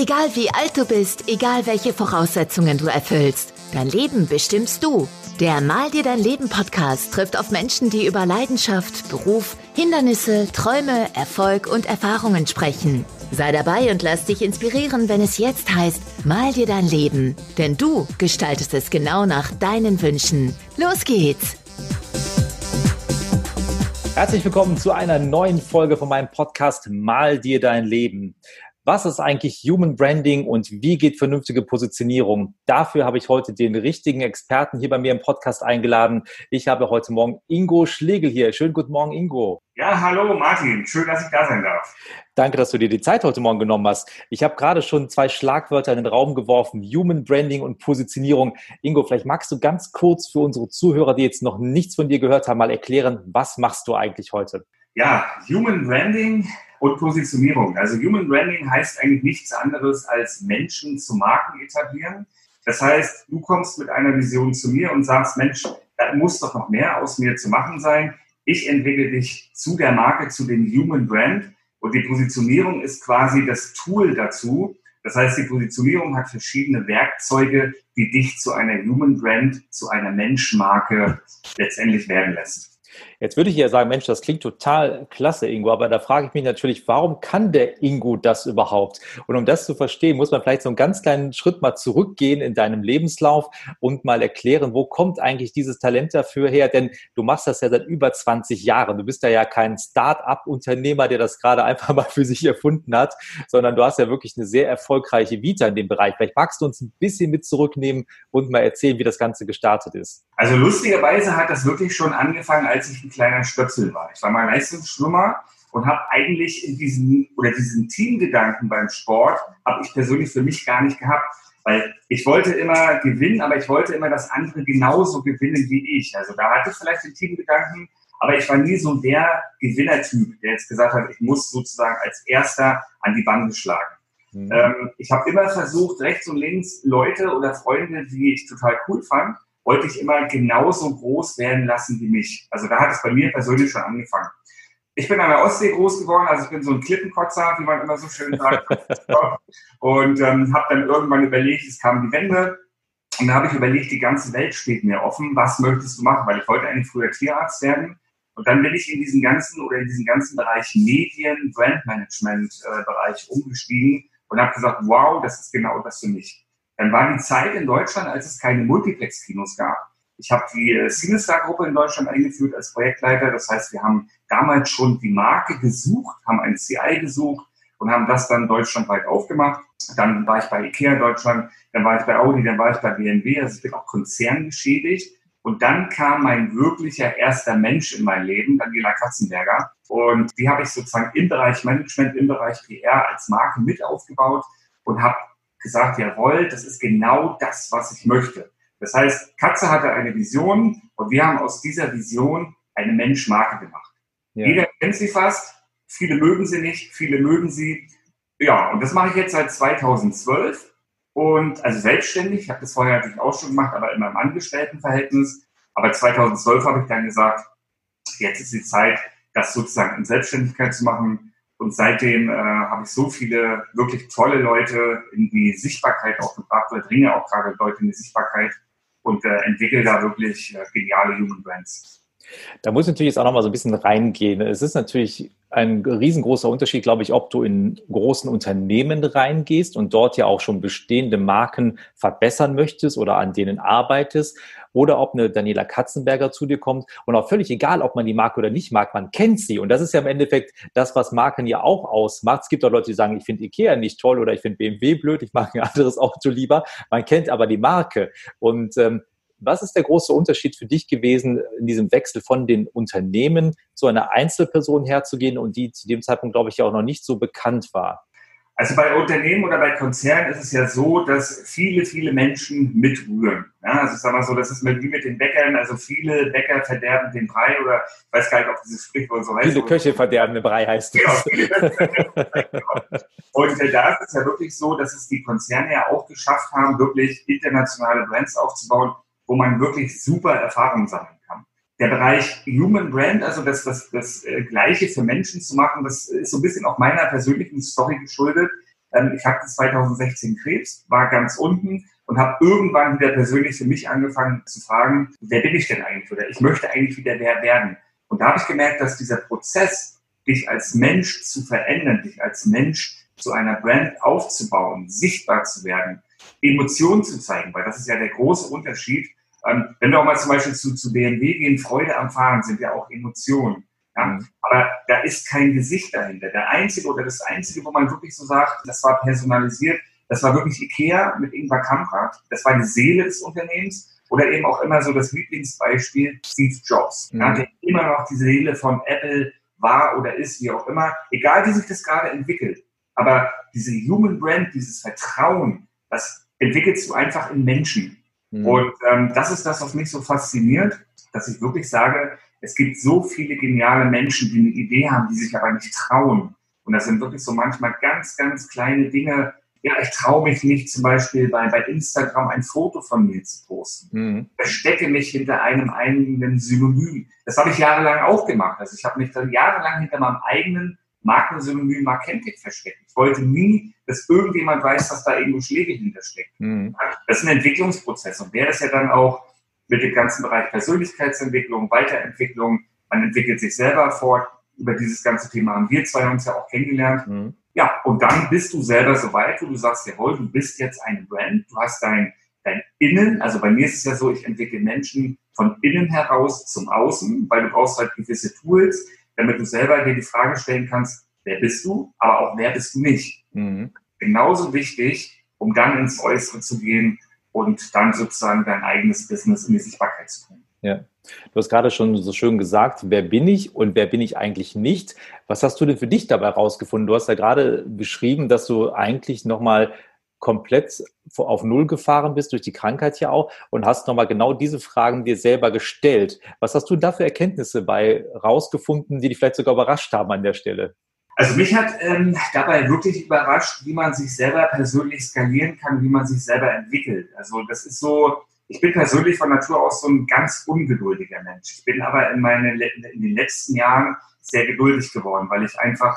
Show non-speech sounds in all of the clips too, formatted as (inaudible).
Egal wie alt du bist, egal welche Voraussetzungen du erfüllst, dein Leben bestimmst du. Der Mal dir dein Leben Podcast trifft auf Menschen, die über Leidenschaft, Beruf, Hindernisse, Träume, Erfolg und Erfahrungen sprechen. Sei dabei und lass dich inspirieren, wenn es jetzt heißt, mal dir dein Leben. Denn du gestaltest es genau nach deinen Wünschen. Los geht's! Herzlich willkommen zu einer neuen Folge von meinem Podcast Mal dir dein Leben. Was ist eigentlich Human Branding und wie geht vernünftige Positionierung? Dafür habe ich heute den richtigen Experten hier bei mir im Podcast eingeladen. Ich habe heute Morgen Ingo Schlegel hier. Schönen guten Morgen, Ingo. Ja, hallo Martin. Schön, dass ich da sein darf. Danke, dass du dir die Zeit heute Morgen genommen hast. Ich habe gerade schon zwei Schlagwörter in den Raum geworfen, Human Branding und Positionierung. Ingo, vielleicht magst du ganz kurz für unsere Zuhörer, die jetzt noch nichts von dir gehört haben, mal erklären, was machst du eigentlich heute? Ja, Human Branding und Positionierung. Also Human Branding heißt eigentlich nichts anderes als Menschen zu Marken etablieren. Das heißt, du kommst mit einer Vision zu mir und sagst, Mensch, da muss doch noch mehr aus mir zu machen sein. Ich entwickle dich zu der Marke, zu dem Human Brand. Und die Positionierung ist quasi das Tool dazu. Das heißt, die Positionierung hat verschiedene Werkzeuge, die dich zu einer Human Brand, zu einer Menschmarke letztendlich werden lässt. Jetzt würde ich ja sagen, Mensch, das klingt total klasse, Ingo, aber da frage ich mich natürlich, warum kann der Ingo das überhaupt? Und um das zu verstehen, muss man vielleicht so einen ganz kleinen Schritt mal zurückgehen in deinem Lebenslauf und mal erklären, wo kommt eigentlich dieses Talent dafür her? Denn du machst das ja seit über 20 Jahren. Du bist ja ja kein Start-up-Unternehmer, der das gerade (laughs) einfach mal für sich erfunden hat, sondern du hast ja wirklich eine sehr erfolgreiche Vita in dem Bereich. Vielleicht magst du uns ein bisschen mit zurücknehmen und mal erzählen, wie das Ganze gestartet ist. Also lustigerweise hat das wirklich schon angefangen, als ich ein kleiner Stöpsel war. Ich war mal Leistungsschwimmer und habe eigentlich in diesem oder diesen Teamgedanken beim Sport habe ich persönlich für mich gar nicht gehabt, weil ich wollte immer gewinnen, aber ich wollte immer, dass andere genauso gewinnen wie ich. Also da hatte ich vielleicht den Teamgedanken, aber ich war nie so der Gewinnertyp, der jetzt gesagt hat, ich muss sozusagen als Erster an die Bande schlagen. Mhm. Ähm, ich habe immer versucht, rechts und links Leute oder Freunde, die ich total cool fand, wollte ich immer genauso groß werden lassen wie mich. Also da hat es bei mir persönlich schon angefangen. Ich bin an der Ostsee groß geworden, also ich bin so ein Klippenkotzer, wie man immer so schön sagt. (laughs) und ähm, habe dann irgendwann überlegt, es kam die Wende. Und da habe ich überlegt, die ganze Welt steht mir offen. Was möchtest du machen? Weil ich wollte eigentlich früher Tierarzt werden. Und dann bin ich in diesen ganzen oder in diesen ganzen Bereich Medien, Brandmanagement-Bereich äh, umgestiegen und habe gesagt, wow, das ist genau das für mich. Dann war die Zeit in Deutschland, als es keine Multiplex-Kinos gab. Ich habe die äh, Cinestar-Gruppe in Deutschland eingeführt als Projektleiter. Das heißt, wir haben damals schon die Marke gesucht, haben ein CI gesucht und haben das dann deutschlandweit aufgemacht. Dann war ich bei Ikea Deutschland, dann war ich bei Audi, dann war ich bei BMW. Also ich bin auch konzerngeschädigt. Und dann kam mein wirklicher erster Mensch in mein Leben, Daniela Katzenberger. Und die habe ich sozusagen im Bereich Management, im Bereich PR als Marke mit aufgebaut und habe gesagt, jawohl, das ist genau das, was ich möchte. Das heißt, Katze hatte eine Vision und wir haben aus dieser Vision eine Menschmarke gemacht. Ja. Jeder kennt sie fast, viele mögen sie nicht, viele mögen sie. Ja, und das mache ich jetzt seit 2012 und also selbstständig. Ich habe das vorher natürlich auch schon gemacht, aber in meinem Angestelltenverhältnis. Aber 2012 habe ich dann gesagt, jetzt ist die Zeit, das sozusagen in Selbstständigkeit zu machen. Und seitdem äh, habe ich so viele wirklich tolle Leute in die Sichtbarkeit auch gebracht oder bringe auch gerade Leute in die Sichtbarkeit und äh, entwickle da wirklich äh, geniale Human Brands. Da muss ich natürlich jetzt auch noch mal so ein bisschen reingehen. Es ist natürlich ein riesengroßer Unterschied, glaube ich, ob du in großen Unternehmen reingehst und dort ja auch schon bestehende Marken verbessern möchtest oder an denen arbeitest oder ob eine Daniela Katzenberger zu dir kommt und auch völlig egal, ob man die mag oder nicht mag, man kennt sie und das ist ja im Endeffekt das, was Marken ja auch ausmacht. Es gibt auch Leute, die sagen, ich finde Ikea nicht toll oder ich finde BMW blöd, ich mag ein anderes Auto lieber. Man kennt aber die Marke und ähm, was ist der große Unterschied für dich gewesen, in diesem Wechsel von den Unternehmen zu einer Einzelperson herzugehen und die zu dem Zeitpunkt, glaube ich, ja auch noch nicht so bekannt war? Also bei Unternehmen oder bei Konzernen ist es ja so, dass viele, viele Menschen mitrühren. Ja, also ich sage mal so, das ist wie mit den Bäckern. Also viele Bäcker verderben den Brei oder ich weiß gar nicht, ob dieses Sprichwort so heißt. Viele Köche verderben den Brei heißt es. Genau. Und äh, da ist es ja wirklich so, dass es die Konzerne ja auch geschafft haben, wirklich internationale Brands aufzubauen, wo man wirklich super Erfahrungen sammeln kann. Der Bereich Human Brand, also das, das, das äh, Gleiche für Menschen zu machen, das ist so ein bisschen auch meiner persönlichen Story geschuldet. Ähm, ich hatte 2016 Krebs, war ganz unten und habe irgendwann wieder persönlich für mich angefangen zu fragen, wer bin ich denn eigentlich oder ich möchte eigentlich wieder wer werden. Und da habe ich gemerkt, dass dieser Prozess, dich als Mensch zu verändern, dich als Mensch zu einer Brand aufzubauen, sichtbar zu werden, Emotionen zu zeigen, weil das ist ja der große Unterschied. Ähm, wenn wir auch mal zum Beispiel zu, zu BMW gehen, Freude am Fahren sind ja auch Emotionen. Ja? Mhm. Aber da ist kein Gesicht dahinter. Der einzige oder das einzige, wo man wirklich so sagt, das war personalisiert, das war wirklich Ikea mit Ingvar Kamprad. Das war die Seele des Unternehmens. Oder eben auch immer so das Lieblingsbeispiel Steve Jobs. Mhm. Ja, der immer noch die Seele von Apple war oder ist, wie auch immer. Egal, wie sich das gerade entwickelt. Aber diese Human Brand, dieses Vertrauen, das entwickelst du einfach in Menschen. Mhm. Und ähm, das ist das, was mich so fasziniert, dass ich wirklich sage, es gibt so viele geniale Menschen, die eine Idee haben, die sich aber nicht trauen. Und das sind wirklich so manchmal ganz, ganz kleine Dinge, ja, ich traue mich nicht zum Beispiel bei, bei Instagram ein Foto von mir zu posten. Mhm. Verstecke mich hinter einem eigenen Synonym. Das habe ich jahrelang auch gemacht. Also ich habe mich dann jahrelang hinter meinem eigenen Markensynonym Markentic versteckt. Ich wollte nie, dass irgendjemand weiß, dass da irgendwo Schläge hintersteckt. Mhm. Das ist ein Entwicklungsprozess und der ist ja dann auch mit dem ganzen Bereich Persönlichkeitsentwicklung, Weiterentwicklung, man entwickelt sich selber fort. Über dieses ganze Thema haben wir zwei uns ja auch kennengelernt. Mhm. Ja, und dann bist du selber so weit, wo du sagst, jawohl, du bist jetzt eine Brand, du hast dein, dein Innen, also bei mir ist es ja so, ich entwickle Menschen von innen heraus zum Außen, weil du brauchst halt gewisse Tools, damit du selber dir die Frage stellen kannst, wer bist du, aber auch wer bist du nicht. Mhm. Genauso wichtig, um dann ins Äußere zu gehen und dann sozusagen dein eigenes Business in die Sichtbarkeit zu bringen. Ja. Du hast gerade schon so schön gesagt, wer bin ich und wer bin ich eigentlich nicht? Was hast du denn für dich dabei rausgefunden? Du hast ja gerade beschrieben, dass du eigentlich nochmal komplett auf Null gefahren bist durch die Krankheit ja auch und hast nochmal genau diese Fragen dir selber gestellt. Was hast du da für Erkenntnisse bei rausgefunden, die dich vielleicht sogar überrascht haben an der Stelle? Also mich hat ähm, dabei wirklich überrascht, wie man sich selber persönlich skalieren kann, wie man sich selber entwickelt. Also das ist so, ich bin persönlich von Natur aus so ein ganz ungeduldiger Mensch. Ich bin aber in, meine, in den letzten Jahren sehr geduldig geworden, weil ich einfach,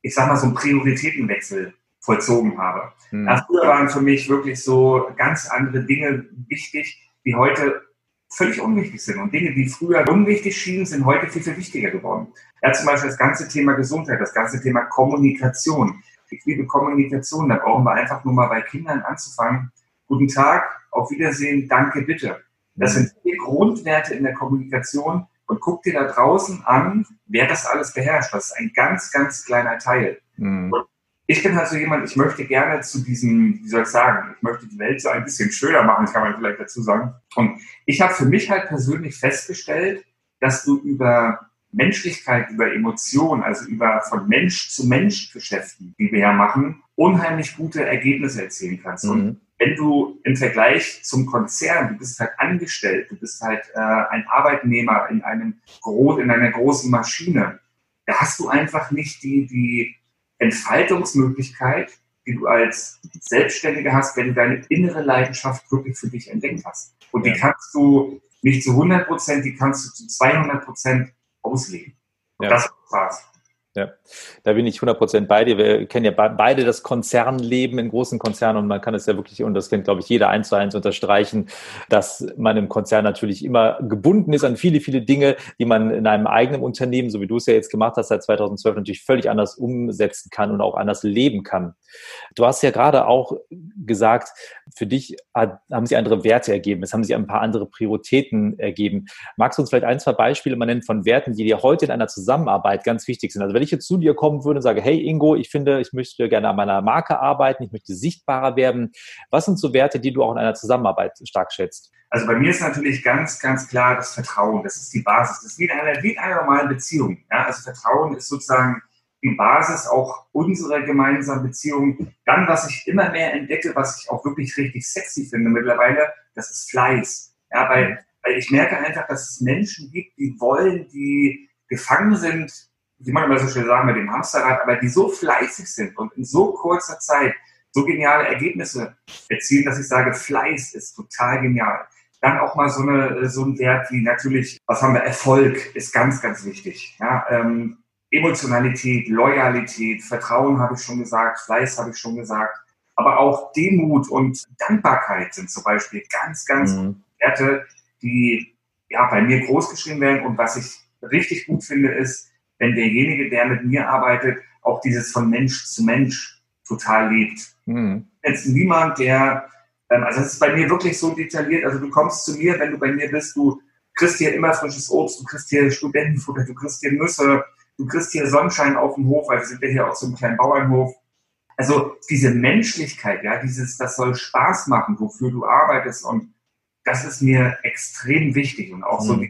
ich sag mal, so einen Prioritätenwechsel vollzogen habe. Mhm. Ja, früher waren für mich wirklich so ganz andere Dinge wichtig, die heute völlig unwichtig sind. Und Dinge, die früher unwichtig schienen, sind heute viel, viel wichtiger geworden. Ja, zum Beispiel das ganze Thema Gesundheit, das ganze Thema Kommunikation. Ich liebe Kommunikation, da brauchen wir einfach nur mal bei Kindern anzufangen. Guten Tag, auf Wiedersehen, danke, bitte. Das sind vier Grundwerte in der Kommunikation und guck dir da draußen an, wer das alles beherrscht. Das ist ein ganz, ganz kleiner Teil. Mhm. Ich bin halt so jemand, ich möchte gerne zu diesem, wie soll ich sagen, ich möchte die Welt so ein bisschen schöner machen, kann man vielleicht dazu sagen. Und ich habe für mich halt persönlich festgestellt, dass du über Menschlichkeit, über Emotionen, also über von Mensch zu Mensch Geschäften, die wir ja machen, unheimlich gute Ergebnisse erzielen kannst. Mhm. Und wenn du im Vergleich zum Konzern, du bist halt angestellt, du bist halt äh, ein Arbeitnehmer in einem in einer großen Maschine, da hast du einfach nicht die, die Entfaltungsmöglichkeit, die du als Selbstständiger hast, wenn du deine innere Leidenschaft wirklich für dich entdeckt hast. Und die kannst du nicht zu 100 Prozent, die kannst du zu 200 Prozent ausleben. Und ja. das war's. Ja, da bin ich 100% bei dir. Wir kennen ja beide das Konzernleben in großen Konzernen und man kann es ja wirklich, und das kennt, glaube ich, jeder eins zu eins unterstreichen, dass man im Konzern natürlich immer gebunden ist an viele, viele Dinge, die man in einem eigenen Unternehmen, so wie du es ja jetzt gemacht hast, seit 2012 natürlich völlig anders umsetzen kann und auch anders leben kann. Du hast ja gerade auch gesagt, für dich haben sich andere Werte ergeben, es haben sich ein paar andere Prioritäten ergeben. Magst du uns vielleicht ein, zwei Beispiele mal nennen von Werten, die dir heute in einer Zusammenarbeit ganz wichtig sind? Also wenn ich jetzt zu dir kommen würde und sage, hey Ingo, ich finde, ich möchte gerne an meiner Marke arbeiten, ich möchte sichtbarer werden. Was sind so Werte, die du auch in einer Zusammenarbeit stark schätzt? Also bei mir ist natürlich ganz, ganz klar das Vertrauen. Das ist die Basis. Das ist wie in einer, wie in einer normalen Beziehung. Ja, also Vertrauen ist sozusagen die Basis auch unserer gemeinsamen Beziehung. Dann, was ich immer mehr entdecke, was ich auch wirklich richtig sexy finde mittlerweile, das ist Fleiß. Ja, weil, weil ich merke einfach, dass es Menschen gibt, die wollen, die gefangen sind wie man immer so schön sagen, mit dem Hamsterrad, aber die so fleißig sind und in so kurzer Zeit so geniale Ergebnisse erzielen, dass ich sage, Fleiß ist total genial. Dann auch mal so, eine, so ein Wert wie natürlich, was haben wir, Erfolg ist ganz, ganz wichtig. Ja, ähm, Emotionalität, Loyalität, Vertrauen habe ich schon gesagt, Fleiß habe ich schon gesagt, aber auch Demut und Dankbarkeit sind zum Beispiel ganz, ganz mhm. Werte, die ja bei mir groß geschrieben werden. Und was ich richtig gut finde, ist, wenn derjenige, der mit mir arbeitet, auch dieses von Mensch zu Mensch total lebt. Mhm. Jetzt niemand, der, ähm, also das ist bei mir wirklich so detailliert, also du kommst zu mir, wenn du bei mir bist, du kriegst hier immer frisches Obst, du kriegst hier Studentenfutter, du kriegst hier Nüsse, du kriegst hier Sonnenschein auf dem Hof, weil wir sind ja hier auch so einem kleinen Bauernhof. Also diese Menschlichkeit, ja, dieses, das soll Spaß machen, wofür du arbeitest und das ist mir extrem wichtig und auch mhm. so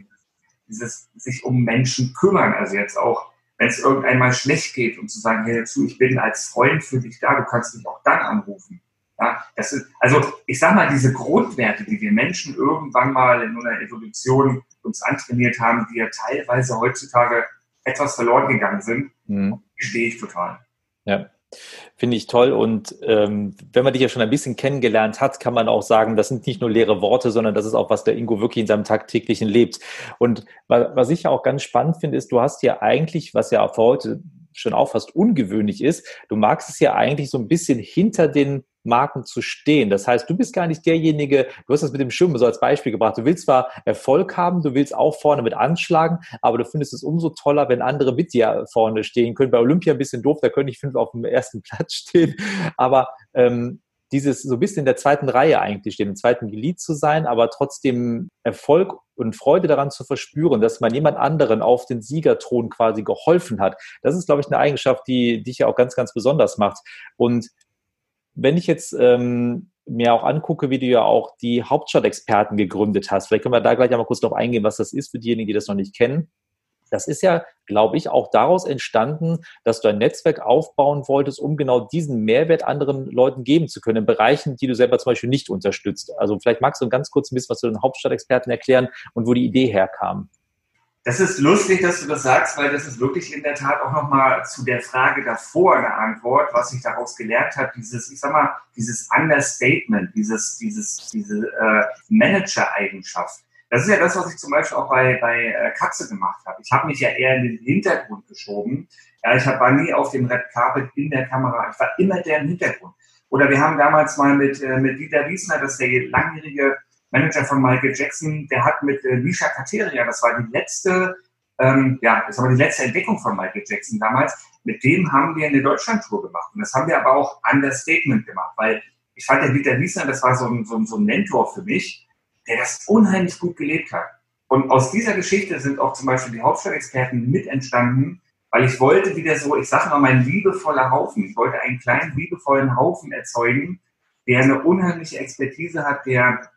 dieses sich um Menschen kümmern, also jetzt auch wenn es irgendwann mal schlecht geht und zu sagen, hey dazu, ich bin als Freund für dich da, du kannst mich auch dann anrufen. Ja, das ist, also ich sag mal, diese Grundwerte, die wir Menschen irgendwann mal in einer Evolution uns antrainiert haben, die ja teilweise heutzutage etwas verloren gegangen sind, mhm. stehe ich total. Ja. Finde ich toll. Und ähm, wenn man dich ja schon ein bisschen kennengelernt hat, kann man auch sagen, das sind nicht nur leere Worte, sondern das ist auch, was der Ingo wirklich in seinem tagtäglichen lebt. Und was ich ja auch ganz spannend finde, ist, du hast ja eigentlich, was ja für heute schon auch fast ungewöhnlich ist, du magst es ja eigentlich so ein bisschen hinter den Marken zu stehen. Das heißt, du bist gar nicht derjenige, du hast das mit dem Schwimmen so als Beispiel gebracht. Du willst zwar Erfolg haben, du willst auch vorne mit anschlagen, aber du findest es umso toller, wenn andere mit dir vorne stehen können. Bei Olympia ein bisschen doof, da können nicht fünf auf dem ersten (laughs) Platz stehen, aber ähm, dieses so ein bisschen in der zweiten Reihe eigentlich stehen, im zweiten Glied zu sein, aber trotzdem Erfolg und Freude daran zu verspüren, dass man jemand anderen auf den Siegerthron quasi geholfen hat. Das ist, glaube ich, eine Eigenschaft, die dich ja auch ganz, ganz besonders macht. Und wenn ich jetzt ähm, mir auch angucke, wie du ja auch die Hauptstadtexperten gegründet hast, vielleicht können wir da gleich einmal kurz drauf eingehen, was das ist für diejenigen, die das noch nicht kennen. Das ist ja, glaube ich, auch daraus entstanden, dass du ein Netzwerk aufbauen wolltest, um genau diesen Mehrwert anderen Leuten geben zu können, in Bereichen, die du selber zum Beispiel nicht unterstützt. Also vielleicht magst du ganz kurz ein bisschen was zu den Hauptstadtexperten erklären und wo die Idee herkam. Das ist lustig, dass du das sagst, weil das ist wirklich in der Tat auch nochmal zu der Frage davor eine Antwort, was ich daraus gelernt habe, dieses, ich sag mal, dieses Understatement, dieses, dieses, diese äh, Manager-Eigenschaft. Das ist ja das, was ich zum Beispiel auch bei, bei äh, Katze gemacht habe. Ich habe mich ja eher in den Hintergrund geschoben. Ja, ich war nie auf dem Red Carpet in der Kamera. Ich war immer der im Hintergrund. Oder wir haben damals mal mit, äh, mit Dieter Wiesner, das ist der langjährige Manager von Michael Jackson, der hat mit äh, Misha Kateria, das war die letzte, ähm, ja, das war die letzte Entdeckung von Michael Jackson damals, mit dem haben wir eine Deutschlandtour gemacht. Und das haben wir aber auch Understatement gemacht, weil ich fand der Dieter Wiesner, das war so ein, so, ein, so ein Mentor für mich, der das unheimlich gut gelebt hat. Und aus dieser Geschichte sind auch zum Beispiel die Hauptstadtexperten mit entstanden, weil ich wollte wieder so, ich sage mal, mein liebevoller Haufen. Ich wollte einen kleinen liebevollen Haufen erzeugen, der eine unheimliche Expertise hat, der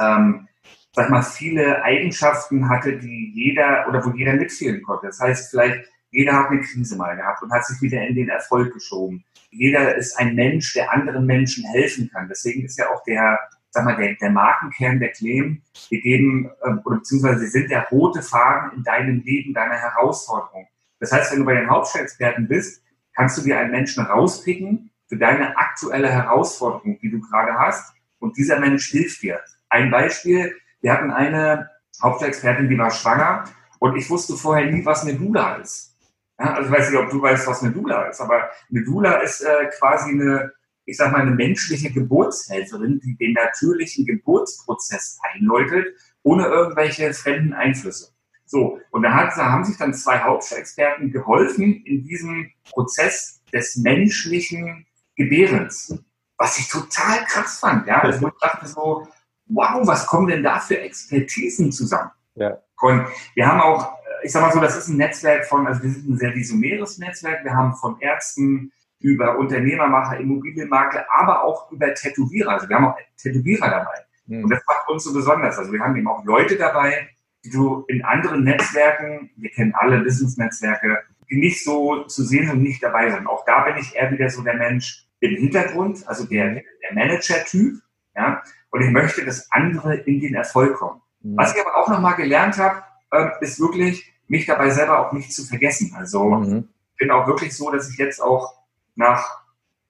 ähm, sag mal, viele Eigenschaften hatte, die jeder oder wo jeder mitfühlen konnte. Das heißt, vielleicht jeder hat eine Krise mal gehabt und hat sich wieder in den Erfolg geschoben. Jeder ist ein Mensch, der anderen Menschen helfen kann. Deswegen ist ja auch der, sag mal, der, der Markenkern der Claim, wir geben, ähm, oder beziehungsweise sind der rote Faden in deinem Leben, deiner Herausforderung. Das heißt, wenn du bei den Hauptstadtexperten bist, kannst du dir einen Menschen rauspicken für deine aktuelle Herausforderung, die du gerade hast. Und dieser Mensch hilft dir. Ein Beispiel, wir hatten eine Hauptexpertin, die war schwanger und ich wusste vorher nie, was eine Dula ist. Ja, also ich weiß nicht, ob du weißt, was eine Dula ist, aber eine Dula ist äh, quasi eine, ich sag mal, eine menschliche Geburtshelferin, die den natürlichen Geburtsprozess einläutet, ohne irgendwelche fremden Einflüsse. So, und da, hat, da haben sich dann zwei Hauptexperten geholfen in diesem Prozess des menschlichen Gebärens, was ich total krass fand. Ja, also ich dachte so, wow, was kommen denn da für Expertisen zusammen? Ja. Und wir haben auch, ich sag mal so, das ist ein Netzwerk von, also wir sind ein sehr visionäres Netzwerk. Wir haben von Ärzten über Unternehmermacher, Immobilienmakler, aber auch über Tätowierer. Also wir haben auch Tätowierer dabei. Mhm. Und das macht uns so besonders. Also wir haben eben auch Leute dabei, die du in anderen Netzwerken, wir kennen alle Business-Netzwerke, die nicht so zu sehen und nicht dabei sind. Auch da bin ich eher wieder so der Mensch im Hintergrund, also der, der Manager-Typ. Ja? Und ich möchte, dass andere in den Erfolg kommen. Mhm. Was ich aber auch nochmal gelernt habe, äh, ist wirklich, mich dabei selber auch nicht zu vergessen. Also mhm. ich bin auch wirklich so, dass ich jetzt auch nach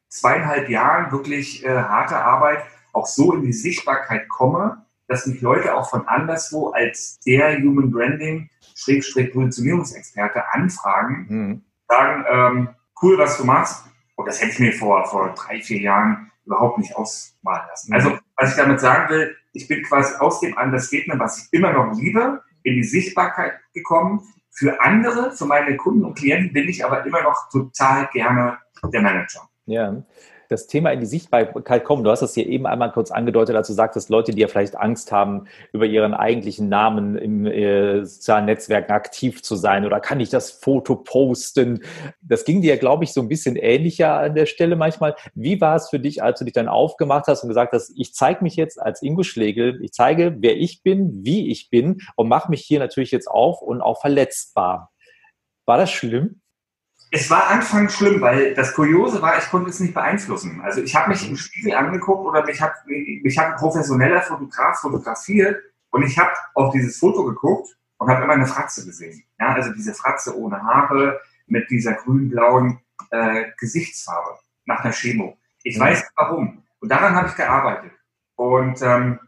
zweieinhalb Jahren wirklich äh, harter Arbeit auch so in die Sichtbarkeit komme, dass mich Leute auch von anderswo als der Human Branding, Schrägstrich Positionierungsexperte anfragen, mhm. sagen, ähm, cool, was du machst. Und das hätte ich mir vor, vor drei, vier Jahren überhaupt nicht ausmalen lassen. Also, was ich damit sagen will, ich bin quasi aus dem Understatement, was ich immer noch liebe, in die Sichtbarkeit gekommen. Für andere, für meine Kunden und Klienten bin ich aber immer noch total gerne der Manager. Ja das Thema in die Sichtbarkeit kommen. Du hast das hier eben einmal kurz angedeutet, als du sagtest, Leute, die ja vielleicht Angst haben, über ihren eigentlichen Namen im äh, sozialen Netzwerken aktiv zu sein oder kann ich das Foto posten? Das ging dir, glaube ich, so ein bisschen ähnlicher an der Stelle manchmal. Wie war es für dich, als du dich dann aufgemacht hast und gesagt hast, ich zeige mich jetzt als Ingo Schlegel, ich zeige, wer ich bin, wie ich bin und mache mich hier natürlich jetzt auf und auch verletzbar. War das schlimm? Es war anfangs schlimm, weil das Kuriose war, ich konnte es nicht beeinflussen. Also ich habe mich im Spiegel angeguckt oder mich hat, mich hat ein professioneller Fotograf fotografiert und ich habe auf dieses Foto geguckt und habe immer eine Fratze gesehen. Ja, also diese Fratze ohne Haare mit dieser grün-blauen äh, Gesichtsfarbe nach einer Chemo. Ich mhm. weiß warum. Und daran habe ich gearbeitet. Und ähm,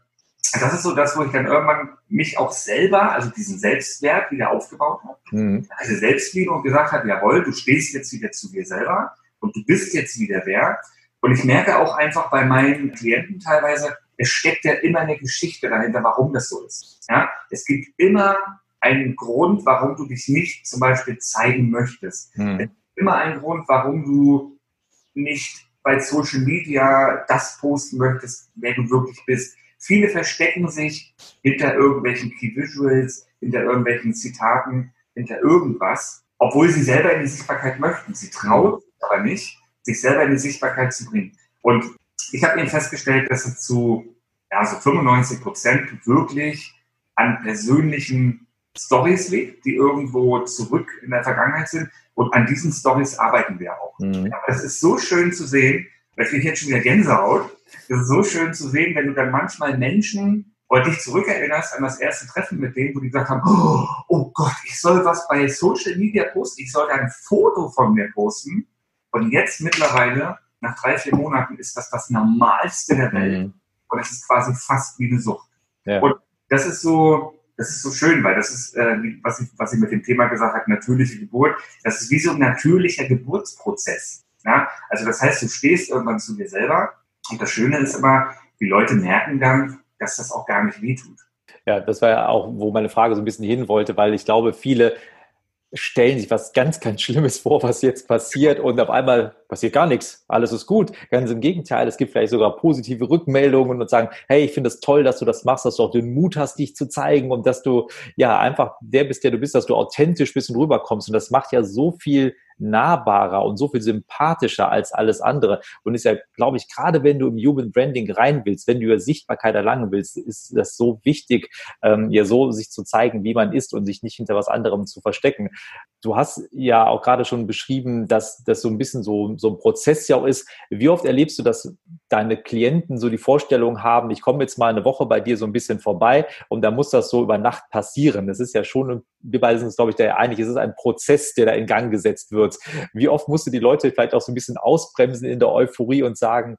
das ist so das, wo ich dann irgendwann mich auch selber, also diesen Selbstwert wieder aufgebaut habe. Mhm. Also Selbstliebe und gesagt habe, jawohl, du stehst jetzt wieder zu dir selber und du bist jetzt wieder wer. Und ich merke auch einfach bei meinen Klienten teilweise, es steckt ja immer eine Geschichte dahinter, warum das so ist. Ja, es gibt immer einen Grund, warum du dich nicht zum Beispiel zeigen möchtest. Mhm. Es gibt immer einen Grund, warum du nicht bei Social Media das posten möchtest, wer du wirklich bist. Viele verstecken sich hinter irgendwelchen Key Visuals, hinter irgendwelchen Zitaten, hinter irgendwas, obwohl sie selber in die Sichtbarkeit möchten. Sie trauen sich aber nicht, sich selber in die Sichtbarkeit zu bringen. Und ich habe eben festgestellt, dass es zu ja, so 95 Prozent wirklich an persönlichen Stories liegt, die irgendwo zurück in der Vergangenheit sind. Und an diesen Stories arbeiten wir auch. Mhm. Ja, das ist so schön zu sehen, weil ich jetzt schon wieder Gänsehaut, das ist so schön zu sehen, wenn du dann manchmal Menschen oder dich zurückerinnerst an das erste Treffen mit denen, wo die gesagt haben, oh, oh Gott, ich soll was bei Social Media posten, ich soll ein Foto von mir posten. Und jetzt mittlerweile, nach drei, vier Monaten, ist das das Normalste der Welt. Mhm. Und es ist quasi fast wie eine Sucht. Ja. Und das ist so, das ist so schön, weil das ist, äh, was, ich, was ich mit dem Thema gesagt habe, natürliche Geburt. Das ist wie so ein natürlicher Geburtsprozess. Ja? Also das heißt, du stehst irgendwann zu dir selber und das Schöne ist immer, die Leute merken dann, dass das auch gar nicht wehtut. Ja, das war ja auch, wo meine Frage so ein bisschen hin wollte, weil ich glaube, viele stellen sich was ganz, ganz Schlimmes vor, was jetzt passiert und auf einmal passiert gar nichts. Alles ist gut. Ganz im Gegenteil, es gibt vielleicht sogar positive Rückmeldungen und sagen, hey, ich finde es toll, dass du das machst, dass du auch den Mut hast, dich zu zeigen und dass du ja einfach der bist, der du bist, dass du authentisch bist und rüberkommst. Und das macht ja so viel nahbarer und so viel sympathischer als alles andere. Und ist ja, glaube ich, gerade wenn du im Human Branding rein willst, wenn du ja Sichtbarkeit erlangen willst, ist das so wichtig, ähm, ja so sich zu zeigen, wie man ist und sich nicht hinter was anderem zu verstecken. Du hast ja auch gerade schon beschrieben, dass das so ein bisschen so, so ein Prozess ja auch ist. Wie oft erlebst du, dass deine Klienten so die Vorstellung haben, ich komme jetzt mal eine Woche bei dir so ein bisschen vorbei und dann muss das so über Nacht passieren. Das ist ja schon, wir beide sind uns, glaube ich, da einig, es ist ein Prozess, der da in Gang gesetzt wird. Wie oft musst du die Leute vielleicht auch so ein bisschen ausbremsen in der Euphorie und sagen,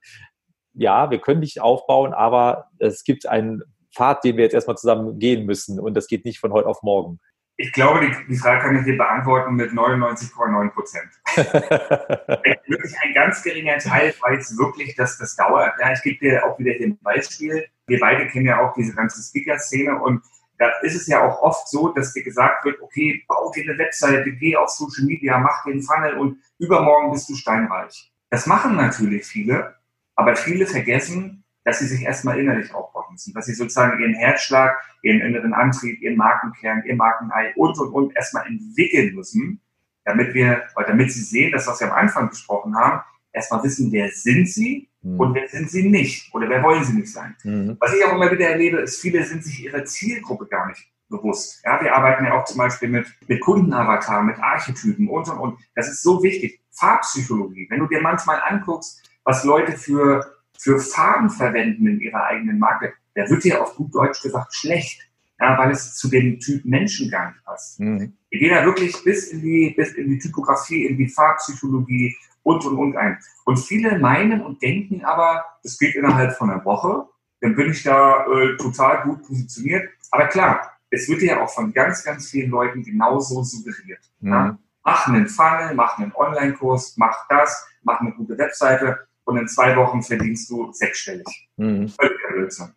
ja, wir können dich aufbauen, aber es gibt einen Pfad, den wir jetzt erstmal zusammen gehen müssen und das geht nicht von heute auf morgen. Ich glaube, die, die Frage kann ich dir beantworten mit 99,9 Prozent. (laughs) wirklich ein ganz geringer Teil, weil es wirklich dass das dauert. Ja, ich gebe dir auch wieder hier ein Beispiel. Wir beide kennen ja auch diese ganze Speaker-Szene und da ist es ja auch oft so, dass dir gesagt wird, okay, bau dir eine Webseite, geh auf Social Media, mach den Funnel und übermorgen bist du steinreich. Das machen natürlich viele, aber viele vergessen, dass sie sich erstmal innerlich aufbauen müssen, dass sie sozusagen ihren Herzschlag, ihren inneren Antrieb, ihren Markenkern, ihr Markenei und, und, und erstmal entwickeln müssen, damit wir, oder damit sie sehen, das, was wir am Anfang gesprochen haben, erstmal wissen, wer sind sie mhm. und wer sind sie nicht oder wer wollen sie nicht sein. Mhm. Was ich auch immer wieder erlebe, ist, viele sind sich ihrer Zielgruppe gar nicht bewusst. Ja, wir arbeiten ja auch zum Beispiel mit, mit Kundenavatar, mit Archetypen und und und. Das ist so wichtig. Farbpsychologie. Wenn du dir manchmal anguckst, was Leute für, für Farben verwenden in ihrer eigenen Marke, da wird dir auf gut Deutsch gesagt schlecht. Ja, weil es zu dem Typ Menschen gar nicht passt. Mhm. Wir gehen da wirklich bis in die, bis in die Typografie, in die Farbpsychologie und, und, und ein. Und viele meinen und denken aber, es geht innerhalb von einer Woche, dann bin ich da äh, total gut positioniert. Aber klar, es wird ja auch von ganz, ganz vielen Leuten genauso suggeriert. Mhm. Ja? Mach einen Funnel, mach einen Online-Kurs, mach das, mach eine gute Webseite und in zwei Wochen verdienst du sechsstellig. Mhm. Blödsinn.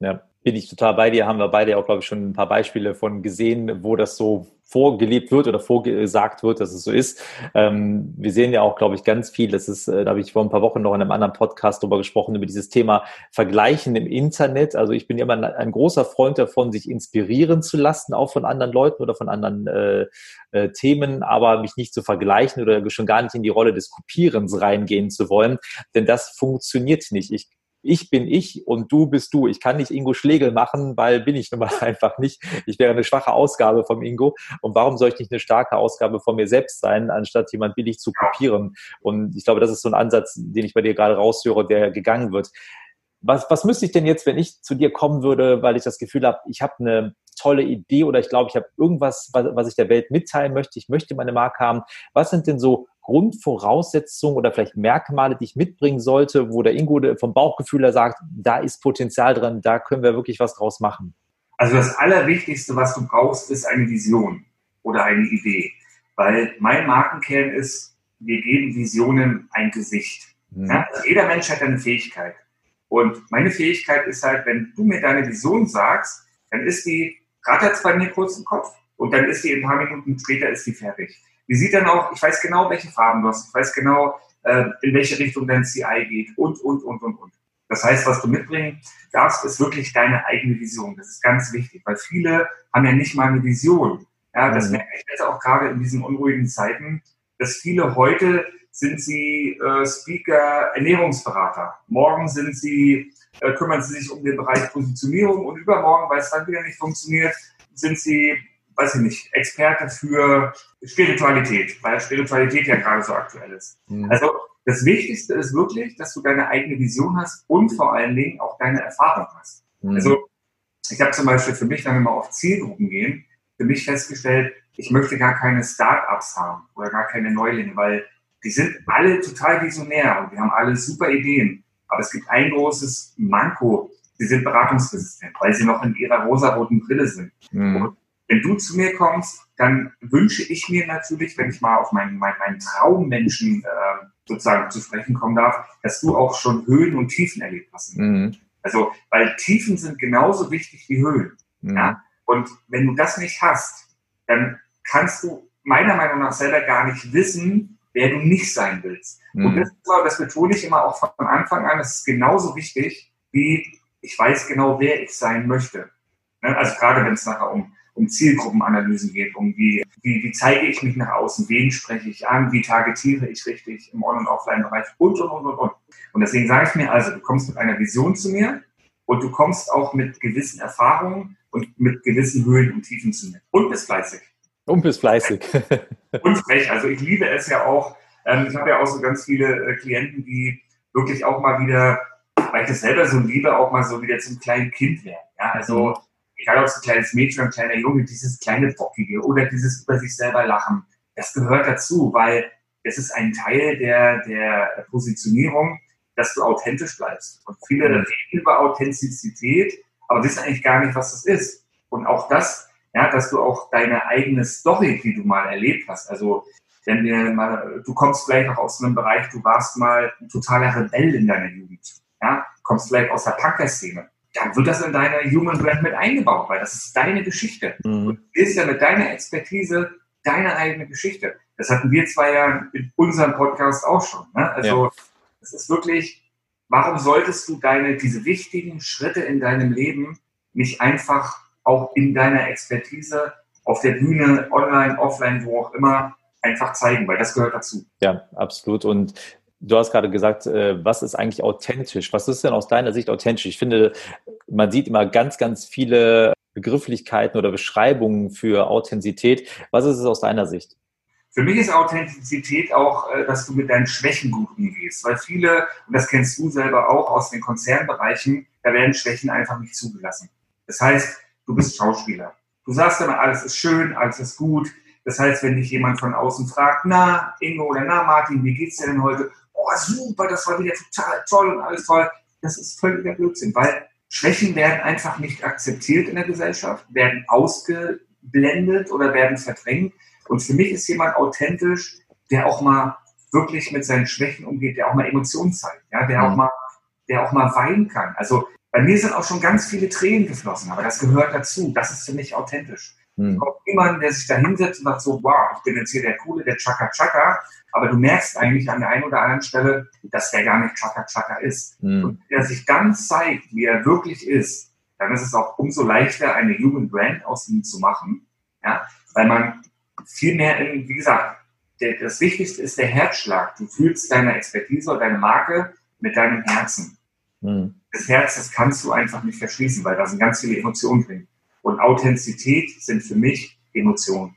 Ja, bin ich total bei dir. Haben wir beide auch, glaube ich, schon ein paar Beispiele von gesehen, wo das so vorgelebt wird oder vorgesagt wird, dass es so ist. Ähm, wir sehen ja auch, glaube ich, ganz viel. Das ist, äh, da habe ich vor ein paar Wochen noch in einem anderen Podcast darüber gesprochen, über dieses Thema Vergleichen im Internet. Also ich bin immer ein, ein großer Freund davon, sich inspirieren zu lassen, auch von anderen Leuten oder von anderen äh, äh, Themen, aber mich nicht zu vergleichen oder schon gar nicht in die Rolle des Kopierens reingehen zu wollen. Denn das funktioniert nicht. Ich ich bin ich und du bist du. Ich kann nicht Ingo Schlegel machen, weil bin ich nun mal (laughs) einfach nicht. Ich wäre eine schwache Ausgabe vom Ingo. Und warum soll ich nicht eine starke Ausgabe von mir selbst sein, anstatt jemand billig zu kopieren? Und ich glaube, das ist so ein Ansatz, den ich bei dir gerade raushöre, der gegangen wird. Was, was müsste ich denn jetzt, wenn ich zu dir kommen würde, weil ich das Gefühl habe, ich habe eine tolle Idee oder ich glaube, ich habe irgendwas, was, was ich der Welt mitteilen möchte, ich möchte meine Marke haben. Was sind denn so Grundvoraussetzungen oder vielleicht Merkmale, die ich mitbringen sollte, wo der Ingo vom Bauchgefühl her sagt, da ist Potenzial drin, da können wir wirklich was draus machen? Also das Allerwichtigste, was du brauchst, ist eine Vision oder eine Idee. Weil mein Markenkern ist, wir geben Visionen ein Gesicht. Mhm. Ja? Also jeder Mensch hat eine Fähigkeit. Und meine Fähigkeit ist halt, wenn du mir deine Vision sagst, dann ist die, rattert bei mir kurz im Kopf und dann ist die ein paar Minuten später ist die fertig. Die sieht dann auch, ich weiß genau, welche Farben du hast, ich weiß genau, äh, in welche Richtung dein CI geht und, und, und, und, und. Das heißt, was du mitbringen darfst, ist wirklich deine eigene Vision. Das ist ganz wichtig, weil viele haben ja nicht mal eine Vision. Ja, das mhm. merke ich jetzt auch gerade in diesen unruhigen Zeiten, dass viele heute sind sie äh, Speaker, Ernährungsberater. Morgen sind sie, äh, kümmern sie sich um den Bereich Positionierung und übermorgen, weil es dann wieder nicht funktioniert, sind sie, weiß ich nicht, Experte für Spiritualität, weil Spiritualität ja gerade so aktuell ist. Mhm. Also das Wichtigste ist wirklich, dass du deine eigene Vision hast und vor allen Dingen auch deine Erfahrung hast. Mhm. Also ich habe zum Beispiel für mich, wenn wir mal auf Zielgruppen gehen, für mich festgestellt, ich möchte gar keine Start-ups haben oder gar keine Neulinge, weil die sind alle total visionär und die haben alle super Ideen. Aber es gibt ein großes Manko. Sie sind beratungsresistent, weil sie noch in ihrer rosaroten Brille sind. Mhm. Wenn du zu mir kommst, dann wünsche ich mir natürlich, wenn ich mal auf meinen, meinen, meinen Traummenschen äh, sozusagen zu sprechen kommen darf, dass du auch schon Höhen und Tiefen erlebt hast. Mhm. Also, weil Tiefen sind genauso wichtig wie Höhen. Mhm. Ja? Und wenn du das nicht hast, dann kannst du meiner Meinung nach selber gar nicht wissen, wer du nicht sein willst. Mhm. Und das, das betone ich immer auch von Anfang an, das ist genauso wichtig, wie ich weiß genau, wer ich sein möchte. Ne, also gerade wenn es nachher um, um Zielgruppenanalysen geht, um wie, wie, wie zeige ich mich nach außen, wen spreche ich an, wie targetiere ich richtig im On- und Offline-Bereich und, und, und, und, und. Und deswegen sage ich mir also, du kommst mit einer Vision zu mir und du kommst auch mit gewissen Erfahrungen und mit gewissen Höhen und Tiefen zu mir. Und bist fleißig. Und bist fleißig. (laughs) und frech. Also ich liebe es ja auch. Ähm, ich habe ja auch so ganz viele äh, Klienten, die wirklich auch mal wieder, weil ich das selber so liebe, auch mal so wieder zum kleinen Kind werden. Ja, also mhm. Egal ob es ein kleines Mädchen oder ein kleiner Junge, dieses kleine Bockige oder dieses über sich selber lachen, das gehört dazu, weil es ist ein Teil der, der Positionierung, dass du authentisch bleibst. Und viele mhm. reden über Authentizität, aber wissen eigentlich gar nicht, was das ist. Und auch das ja, dass du auch deine eigene Story, die du mal erlebt hast, also wenn wir mal, du kommst vielleicht auch aus einem Bereich, du warst mal ein totaler Rebell in deiner Jugend, ja, kommst vielleicht aus der Punker-Szene, dann wird das in deine Human Brand mit eingebaut, weil das ist deine Geschichte. Mhm. Und du bist ja mit deiner Expertise deine eigene Geschichte. Das hatten wir zwei ja in unserem Podcast auch schon. Ne? Also es ja. ist wirklich, warum solltest du deine, diese wichtigen Schritte in deinem Leben nicht einfach auch in deiner Expertise auf der Bühne, online, offline, wo auch immer, einfach zeigen, weil das gehört dazu. Ja, absolut. Und Du hast gerade gesagt, äh, was ist eigentlich authentisch? Was ist denn aus deiner Sicht authentisch? Ich finde, man sieht immer ganz, ganz viele Begrifflichkeiten oder Beschreibungen für Authentizität. Was ist es aus deiner Sicht? Für mich ist Authentizität auch, äh, dass du mit deinen Schwächen gut umgehst, weil viele, und das kennst du selber auch aus den Konzernbereichen, da werden Schwächen einfach nicht zugelassen. Das heißt, du bist Schauspieler. Du sagst immer, alles ist schön, alles ist gut. Das heißt, wenn dich jemand von außen fragt, na, Ingo oder na, Martin, wie geht's dir denn heute? Oh, super, das war wieder total toll und alles toll. Das ist völliger Blödsinn, weil Schwächen werden einfach nicht akzeptiert in der Gesellschaft, werden ausgeblendet oder werden verdrängt. Und für mich ist jemand authentisch, der auch mal wirklich mit seinen Schwächen umgeht, der auch mal Emotionen zeigt, ja, der mhm. auch mal, der auch mal weinen kann. Also bei mir sind auch schon ganz viele Tränen geflossen, aber das gehört dazu. Das ist für mich authentisch. Mhm. kommt jemand, der sich da hinsetzt und sagt so, wow, ich bin jetzt hier der Coole, der Chaka Chaka, aber du merkst eigentlich an der einen oder anderen Stelle, dass der gar nicht Chaka Chaka ist. Mhm. Und der sich dann zeigt, wie er wirklich ist, dann ist es auch umso leichter, eine Human Brand aus ihm zu machen, ja, weil man viel mehr in, wie gesagt, der, das Wichtigste ist der Herzschlag. Du fühlst deine Expertise oder deine Marke mit deinem Herzen. Mhm. Das Herz, das kannst du einfach nicht verschließen, weil da sind ganz viele Emotionen drin. Und Authentizität sind für mich Emotionen.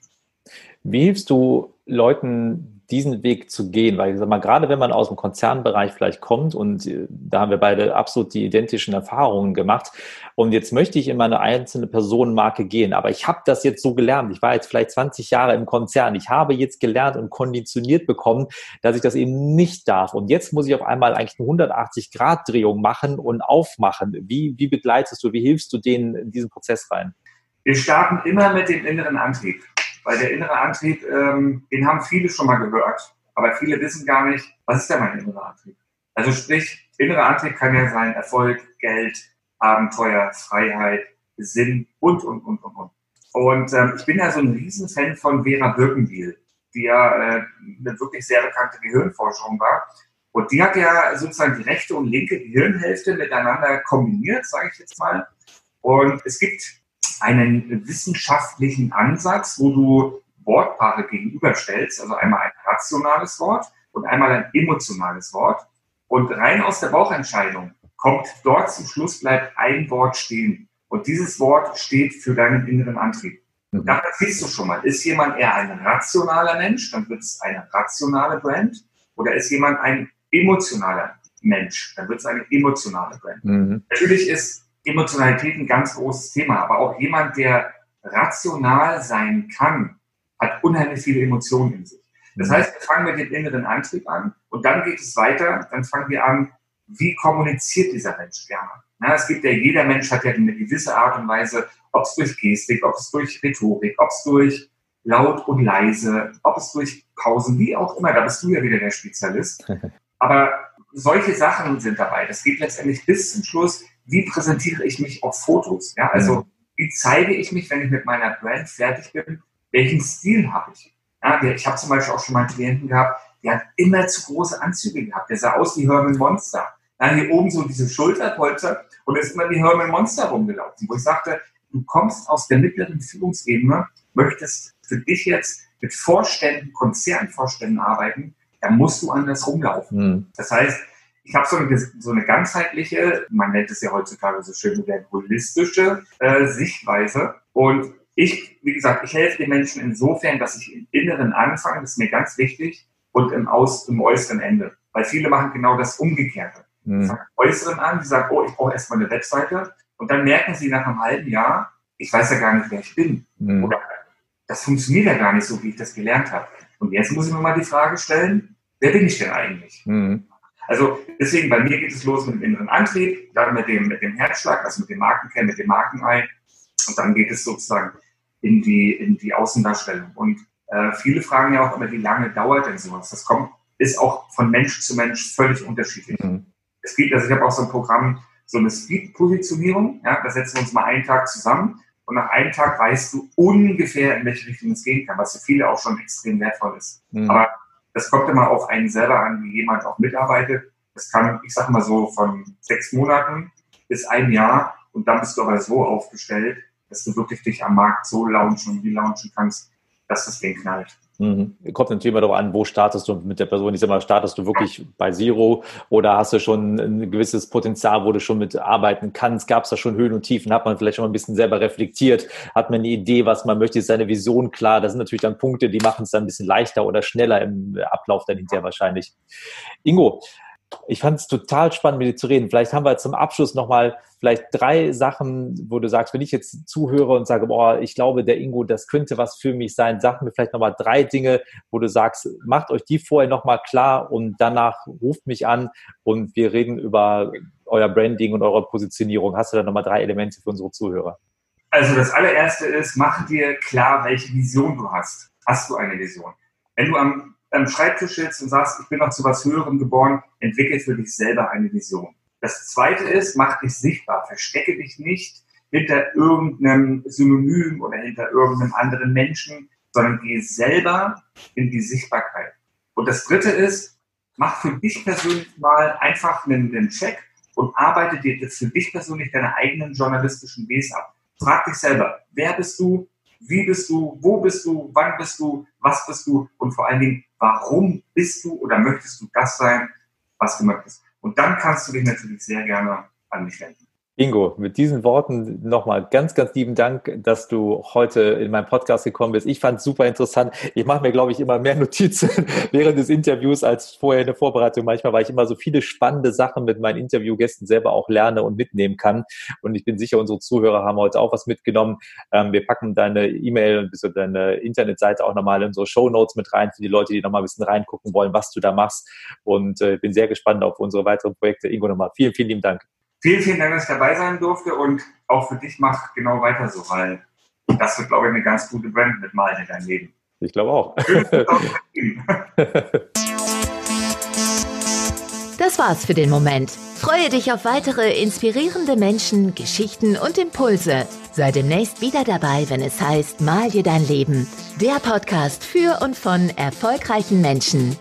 Wie hilfst du Leuten, diesen Weg zu gehen, weil ich sag mal, gerade wenn man aus dem Konzernbereich vielleicht kommt und äh, da haben wir beide absolut die identischen Erfahrungen gemacht und jetzt möchte ich in meine einzelne Personenmarke gehen, aber ich habe das jetzt so gelernt, ich war jetzt vielleicht 20 Jahre im Konzern, ich habe jetzt gelernt und konditioniert bekommen, dass ich das eben nicht darf und jetzt muss ich auf einmal eigentlich eine 180-Grad-Drehung machen und aufmachen. Wie, wie begleitest du, wie hilfst du denen in diesen Prozess rein? Wir starten immer mit dem inneren Antrieb. Weil der innere Antrieb, ähm, den haben viele schon mal gehört, aber viele wissen gar nicht, was ist denn mein innerer Antrieb? Also sprich, innerer Antrieb kann ja sein Erfolg, Geld, Abenteuer, Freiheit, Sinn und, und, und, und, und. Und ähm, ich bin ja so ein Riesenfan von Vera Birkenbiel, die ja äh, eine wirklich sehr bekannte Gehirnforscherin war. Und die hat ja sozusagen die rechte und linke Gehirnhälfte miteinander kombiniert, sage ich jetzt mal. Und es gibt einen wissenschaftlichen Ansatz, wo du Wortpaare gegenüberstellst, also einmal ein rationales Wort und einmal ein emotionales Wort. Und rein aus der Bauchentscheidung kommt dort zum Schluss bleibt ein Wort stehen. Und dieses Wort steht für deinen inneren Antrieb. Mhm. Da siehst du schon mal, ist jemand eher ein rationaler Mensch, dann wird es eine rationale Brand. Oder ist jemand ein emotionaler Mensch, dann wird es eine emotionale Brand. Mhm. Natürlich ist Emotionalität ein ganz großes Thema, aber auch jemand, der rational sein kann, hat unheimlich viele Emotionen in sich. Das mhm. heißt, wir fangen mit dem inneren Antrieb an und dann geht es weiter, dann fangen wir an, wie kommuniziert dieser Mensch gerne? Na, es gibt ja, jeder Mensch hat ja eine gewisse Art und Weise, ob es durch Gestik, ob es durch Rhetorik, ob es durch laut und leise, ob es durch Pausen, wie auch immer, da bist du ja wieder der Spezialist. (laughs) Aber solche Sachen sind dabei. Das geht letztendlich bis zum Schluss wie präsentiere ich mich auf Fotos? Ja, also mhm. wie zeige ich mich, wenn ich mit meiner Brand fertig bin? Welchen Stil habe ich? Ja, ich habe zum Beispiel auch schon mal einen Klienten gehabt, der hat immer zu große Anzüge gehabt. Der sah aus wie Herman Monster. Dann hier oben so diese Schulterpolster und ist immer wie Herman Monster rumgelaufen. Wo ich sagte, du kommst aus der mittleren Führungsebene, möchtest für dich jetzt mit Vorständen, Konzernvorständen arbeiten, dann musst du anders rumlaufen. Mhm. Das heißt, ich habe so eine, so eine ganzheitliche, man nennt es ja heutzutage so schön modern, holistische äh, Sichtweise. Und ich, wie gesagt, ich helfe den Menschen insofern, dass ich im Inneren anfange, das ist mir ganz wichtig, und im, Aus, im äußeren Ende. Weil viele machen genau das Umgekehrte. Mhm. Die fangen im Äußeren an, die sagen, oh, ich brauche erstmal eine Webseite. Und dann merken sie nach einem halben Jahr, ich weiß ja gar nicht, wer ich bin. Mhm. Oder das funktioniert ja gar nicht so, wie ich das gelernt habe. Und jetzt muss ich mir mal die Frage stellen, wer bin ich denn eigentlich? Mhm. Also deswegen, bei mir geht es los mit dem inneren Antrieb, dann mit dem, mit dem Herzschlag, also mit dem Markenkern, mit dem Markenei. Und dann geht es sozusagen in die, in die Außendarstellung. Und äh, viele fragen ja auch immer, wie lange dauert denn sowas? Das kommt, ist auch von Mensch zu Mensch völlig unterschiedlich. Mhm. Es gibt, also ich habe auch so ein Programm, so eine Speed-Positionierung, ja, da setzen wir uns mal einen Tag zusammen und nach einem Tag weißt du ungefähr, in welche Richtung es gehen kann, was für viele auch schon extrem wertvoll ist. Mhm. Aber das kommt immer auf einen selber an, wie jemand auch mitarbeitet. Das kann, ich sag mal so, von sechs Monaten bis ein Jahr und dann bist du aber so aufgestellt, dass du wirklich dich am Markt so launchen und wie launchen kannst, dass das Ding knallt. Mhm. Kommt natürlich immer darauf an, wo startest du mit der Person. Ich sag mal, startest du wirklich bei Zero oder hast du schon ein gewisses Potenzial, wo du schon mit arbeiten kannst? Gab es da schon Höhen und Tiefen? Hat man vielleicht schon mal ein bisschen selber reflektiert? Hat man eine Idee, was man möchte? Ist seine Vision klar? Das sind natürlich dann Punkte, die machen es dann ein bisschen leichter oder schneller im Ablauf dann hinterher wahrscheinlich. Ingo, ich fand es total spannend, mit dir zu reden. Vielleicht haben wir zum Abschluss nochmal vielleicht drei Sachen, wo du sagst, wenn ich jetzt zuhöre und sage, boah, ich glaube, der Ingo, das könnte was für mich sein, sag mir vielleicht nochmal drei Dinge, wo du sagst, macht euch die vorher nochmal klar und danach ruft mich an und wir reden über euer Branding und eure Positionierung? Hast du da nochmal drei Elemente für unsere Zuhörer? Also das allererste ist, mach dir klar, welche Vision du hast. Hast du eine Vision? Wenn du am, am Schreibtisch sitzt und sagst, ich bin noch zu was Höherem geboren, entwickel für dich selber eine Vision. Das zweite ist, mach dich sichtbar. Verstecke dich nicht hinter irgendeinem Synonym oder hinter irgendeinem anderen Menschen, sondern geh selber in die Sichtbarkeit. Und das dritte ist, mach für dich persönlich mal einfach einen, einen Check und arbeite dir für dich persönlich deine eigenen journalistischen Ws ab. Frag dich selber, wer bist du, wie bist du, wo bist du, wann bist du, was bist du und vor allen Dingen, warum bist du oder möchtest du das sein, was du möchtest. Und dann kannst du dich natürlich sehr gerne an mich wenden. Ingo, mit diesen Worten nochmal ganz, ganz lieben Dank, dass du heute in meinen Podcast gekommen bist. Ich fand es super interessant. Ich mache mir, glaube ich, immer mehr (laughs) Notizen während des Interviews als vorher in der Vorbereitung. Manchmal, weil ich immer so viele spannende Sachen mit meinen Interviewgästen selber auch lerne und mitnehmen kann. Und ich bin sicher, unsere Zuhörer haben heute auch was mitgenommen. Ähm, wir packen deine E-Mail und deine Internetseite auch nochmal in unsere Show Notes mit rein für die Leute, die nochmal ein bisschen reingucken wollen, was du da machst. Und äh, bin sehr gespannt auf unsere weiteren Projekte. Ingo, nochmal vielen, vielen lieben Dank. Vielen, vielen Dank, dass ich dabei sein durfte und auch für dich mach genau weiter so, weil das wird, glaube ich, eine ganz gute Brand mit Malen in deinem Leben. Ich glaube auch. (laughs) Das war's für den Moment. Freue dich auf weitere inspirierende Menschen, Geschichten und Impulse. Sei demnächst wieder dabei, wenn es heißt Mal dir dein Leben. Der Podcast für und von erfolgreichen Menschen.